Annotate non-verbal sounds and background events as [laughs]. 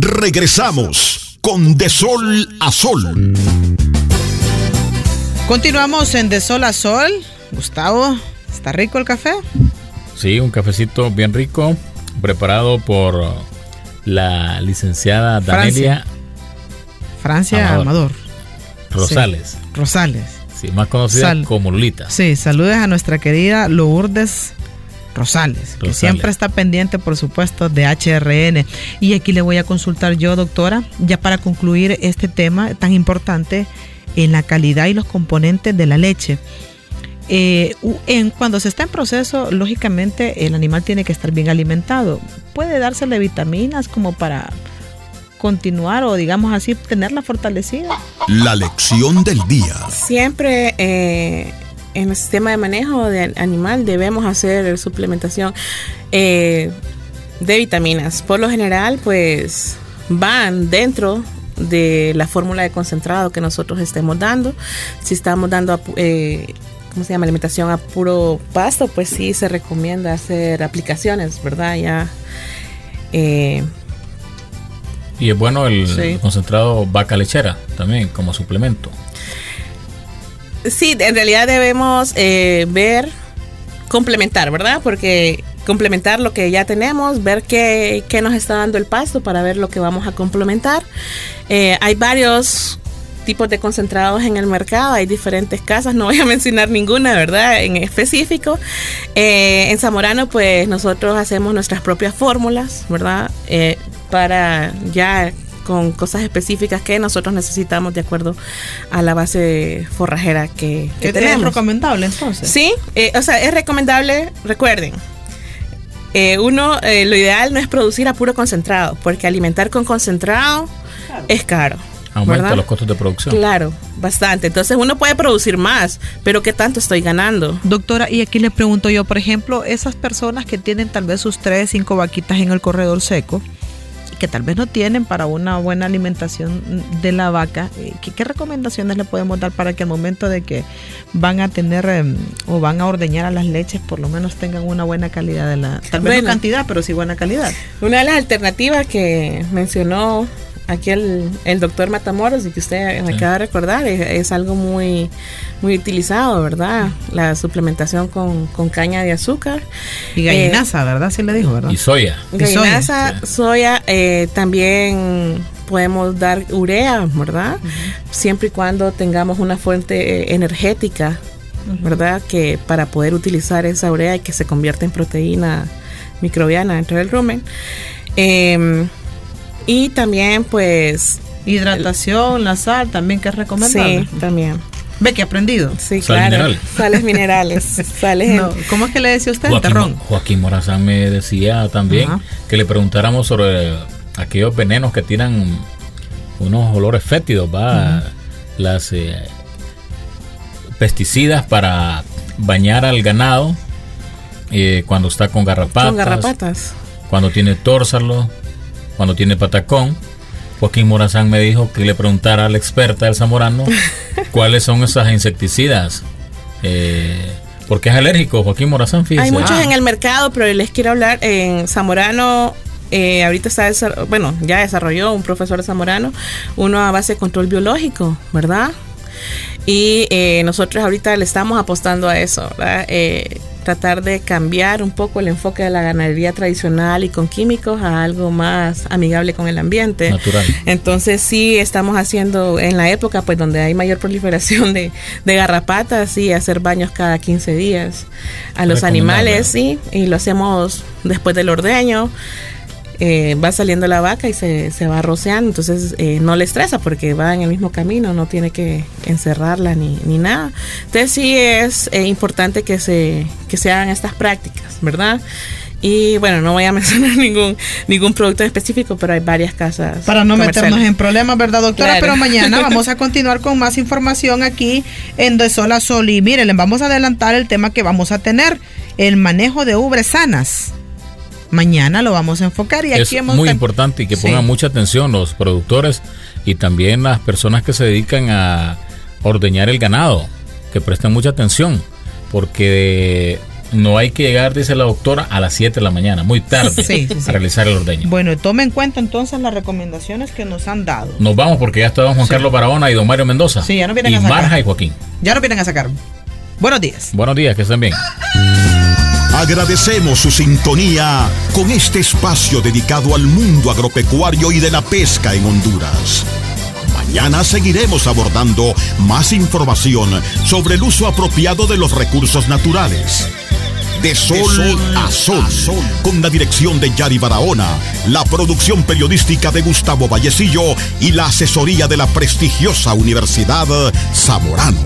Regresamos con De Sol a Sol. Continuamos en De Sol a Sol. Gustavo, ¿está rico el café? Sí, un cafecito bien rico, preparado por la licenciada Danelia Francia, Amador. Rosales. Rosales. Sí, más conocida como Lolita. Sí, saludes a nuestra querida Lourdes Rosales, que siempre está pendiente, por supuesto, de HRN. Y aquí le voy a consultar yo, doctora, ya para concluir este tema tan importante en la calidad y los componentes de la leche. Eh, en, cuando se está en proceso, lógicamente el animal tiene que estar bien alimentado. Puede dársele vitaminas como para continuar o digamos así tenerla fortalecida. La lección del día. Siempre eh, en el sistema de manejo de animal debemos hacer suplementación eh, de vitaminas. Por lo general, pues van dentro de la fórmula de concentrado que nosotros estemos dando. Si estamos dando, eh, ¿cómo se llama? Alimentación a puro pasto, pues sí se recomienda hacer aplicaciones, ¿verdad? Ya. Eh, y es bueno el concentrado vaca lechera también como suplemento. Sí, en realidad debemos eh, ver, complementar, ¿verdad? Porque complementar lo que ya tenemos, ver qué, qué, nos está dando el pasto para ver lo que vamos a complementar. Eh, hay varios tipos de concentrados en el mercado, hay diferentes casas, no voy a [laughs] mencionar ninguna, ¿verdad? En específico. Eh, en Zamorano, pues nosotros hacemos nuestras propias fórmulas, ¿verdad? para ya con cosas específicas que nosotros necesitamos de acuerdo a la base forrajera que, tenemos. ¿Es recomendable entonces? Sí, eh, o sea, es recomendable, recuerden, eh, uno, eh, lo ideal no es producir a puro concentrado, porque alimentar con concentrado es caro. Aumenta los costos de producción. Claro, bastante. Entonces uno puede producir más, pero ¿qué tanto estoy ganando? Doctora, y aquí le pregunto yo, por ejemplo, esas personas que tienen tal vez sus tres, cinco vaquitas en el corredor seco, que tal vez no tienen para una buena alimentación de la vaca, eh, ¿qué, recomendaciones le podemos dar para que al momento de que van a tener em, o van a ordeñar a las leches, por lo menos tengan una buena calidad de la, tal vez no cantidad, pero sí buena calidad? Una de las alternativas que mencionó aquí el, doctor Matamoros y que usted me acaba de recordar, es, algo muy, muy utilizado, ¿verdad? La suplementación con, caña de azúcar. Y gallinaza, ¿verdad? Sí le dijo, ¿verdad? Y soya. Gallinaza, soya, eh, también podemos dar urea, ¿verdad? Siempre y cuando tengamos una fuente eh, energética, ¿verdad? Que para poder utilizar esa urea y que se convierta en proteína microbiana dentro del rumen. Eh, y también pues... Hidratación, la sal también que es recomendable. Sí, también. ¿Ve que ha aprendido? Sí, claro. Sales minerales. [laughs] sales ¿Cómo es que le decía usted? Joaquín, Joaquín Morazán me decía también que le preguntáramos sobre aquellos venenos que tiran unos olores fétidos, va, las eh, pesticidas para bañar al ganado eh, cuando está con garrapatas. Con garrapatas. Cuando tiene tórsalo cuando tiene patacón. Joaquín Morazán me dijo que le preguntara a la experta del zamorano [laughs] cuáles son esas insecticidas. Eh, porque es alérgico, Joaquín Morazán, Hay muchos ah. en el mercado, pero les quiero hablar en Zamorano. Eh, ahorita está, bueno, ya desarrolló un profesor de Zamorano uno a base de control biológico, ¿verdad? Y eh, nosotros ahorita le estamos apostando a eso, eh, tratar de cambiar un poco el enfoque de la ganadería tradicional y con químicos a algo más amigable con el ambiente. Natural. Entonces sí estamos haciendo en la época pues donde hay mayor proliferación de, de garrapatas y hacer baños cada 15 días a los animales, sí, y lo hacemos después del ordeño. Eh, va saliendo la vaca y se, se va roceando, entonces eh, no le estresa porque va en el mismo camino, no tiene que encerrarla ni, ni nada. Entonces sí es eh, importante que se, que se hagan estas prácticas, ¿verdad? Y bueno, no voy a [laughs] mencionar ningún, ningún producto específico, pero hay varias casas. Para no meternos en problemas, ¿verdad, doctora? Pero mañana [laughs] vamos a continuar con más información aquí en De Sol a Sol. Y miren, vamos a adelantar el tema que vamos a tener, el manejo de ubres sanas mañana lo vamos a enfocar y aquí es muy importante y que pongan mucha atención los productores y también las personas que se dedican a ordeñar el ganado, que presten mucha atención, porque no hay que llegar, dice la doctora, a las 7 de la mañana, muy tarde, Sí, sí, sí. a realizar el ordeño. Bueno, tome en cuenta entonces las recomendaciones que nos han dado. Nos vamos porque ya está don Juan. Carlos Barahona y don Mario Mendoza. Sí, ya nos vienen y a sacar. Marja y Joaquín. Ya nos vienen a sacar. Buenos días. Buenos días, que estén bien. Agradecemos su sintonía con este espacio dedicado al mundo agropecuario y de la pesca en Honduras. Mañana seguiremos abordando más información sobre el uso apropiado de los recursos naturales. De sol, a sol, con la dirección de Yari Barahona, la producción periodística de Gustavo Vallecillo y la asesoría de la prestigiosa Universidad Zamorano.